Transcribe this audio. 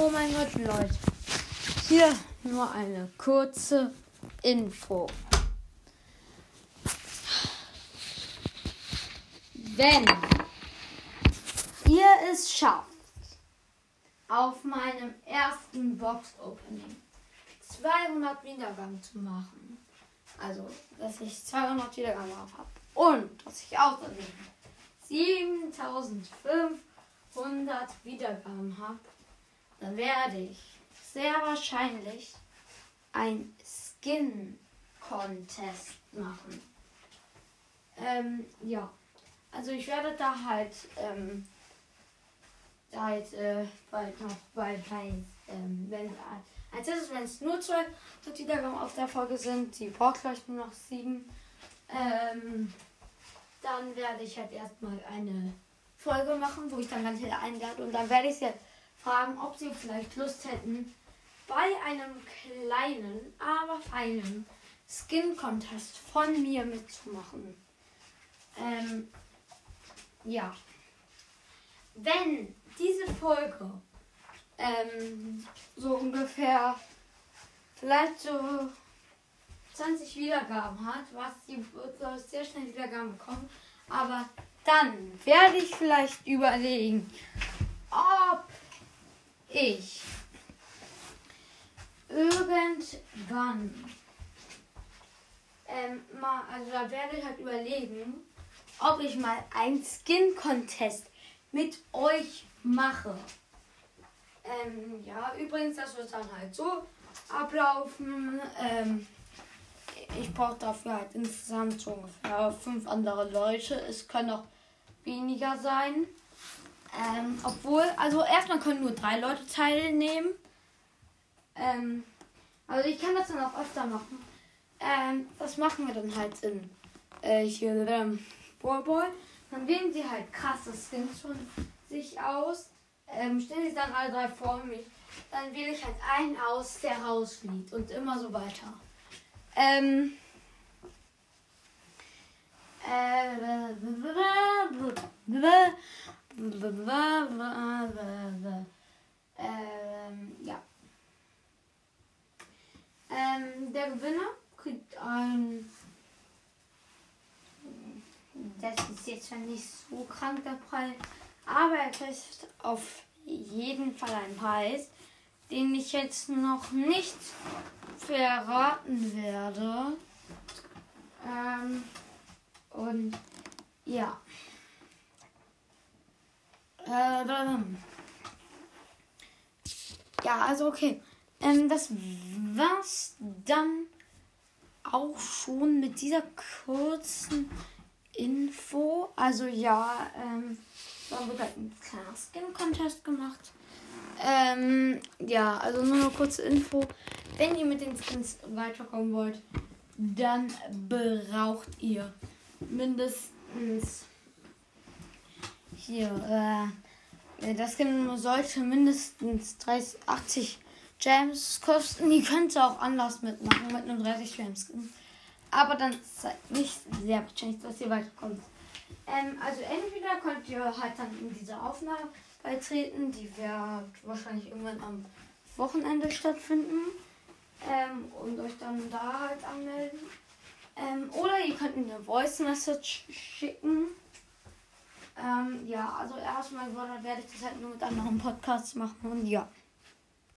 Oh mein Gott, Leute. Hier nur eine kurze Info. Wenn ihr es schafft, auf meinem ersten Box-Opening 200 Wiedergaben zu machen, also dass ich 200 Wiedergaben habe und dass ich außerdem 7500 Wiedergaben habe, dann werde ich sehr wahrscheinlich ein Skin-Contest machen. Ähm, ja. Also ich werde da halt, ähm, halt, äh, bald noch, bald, ähm, wenn, als erstes, wenn es nur zwei Wiedergaben auf der Folge sind, die braucht gleich nur noch sieben, ähm, dann werde ich halt erstmal eine Folge machen, wo ich dann ganz viele einlade und dann werde ich sie fragen, ob sie vielleicht Lust hätten, bei einem kleinen, aber feinen Skin-Contest von mir mitzumachen. Ähm, ja. Wenn diese Folge ähm, so ungefähr vielleicht so 20 Wiedergaben hat, was wird sehr schnell Wiedergaben bekommen, aber dann werde ich vielleicht überlegen, ob ich irgendwann ähm, mal, also da werde ich halt überlegen, ob ich mal ein Skin-Contest mit euch mache. Ähm, ja, übrigens, das wird dann halt so ablaufen. Ähm, ich brauche dafür halt insgesamt so ungefähr fünf andere Leute. Es können auch weniger sein. Ähm, obwohl, also erstmal können nur drei Leute teilnehmen. Ähm, also ich kann das dann auch öfter machen. Ähm, das machen wir dann halt in äh, hier ähm, Ballboy. Dann wählen sie halt krasse Skins von sich aus. Ähm, stellen sie dann alle drei vor mich. Dann wähle ich halt einen aus, der rausfliegt und immer so weiter. Ähm, ähm, ja. Ähm, der Gewinner kriegt ein. Das ist jetzt schon nicht so krank der Preis, aber er kriegt auf jeden Fall einen Preis, den ich jetzt noch nicht verraten werde. Ähm, und ja. Äh, ja, also okay. Ähm, das war's dann auch schon mit dieser kurzen Info. Also ja, ähm, dann wird halt ein kleiner Skin-Contest gemacht. Ähm, ja, also nur eine kurze Info. Wenn ihr mit den Skins weiterkommen wollt, dann braucht ihr mindestens hier, äh, das Skin sollte mindestens 30, 80 Gems kosten. Die könnt ihr auch anders mitmachen mit einem 30 Gems. Aber dann seid nicht sehr wahrscheinlich, dass ihr weiterkommt. Ähm, also entweder könnt ihr halt dann in diese Aufnahme beitreten, die wird wahrscheinlich irgendwann am Wochenende stattfinden. Ähm, und euch dann da halt anmelden. Ähm, oder ihr könnt eine Voice Message schicken. Ähm, ja, also erstmal werde ich das halt nur mit anderen Podcasts machen und ja.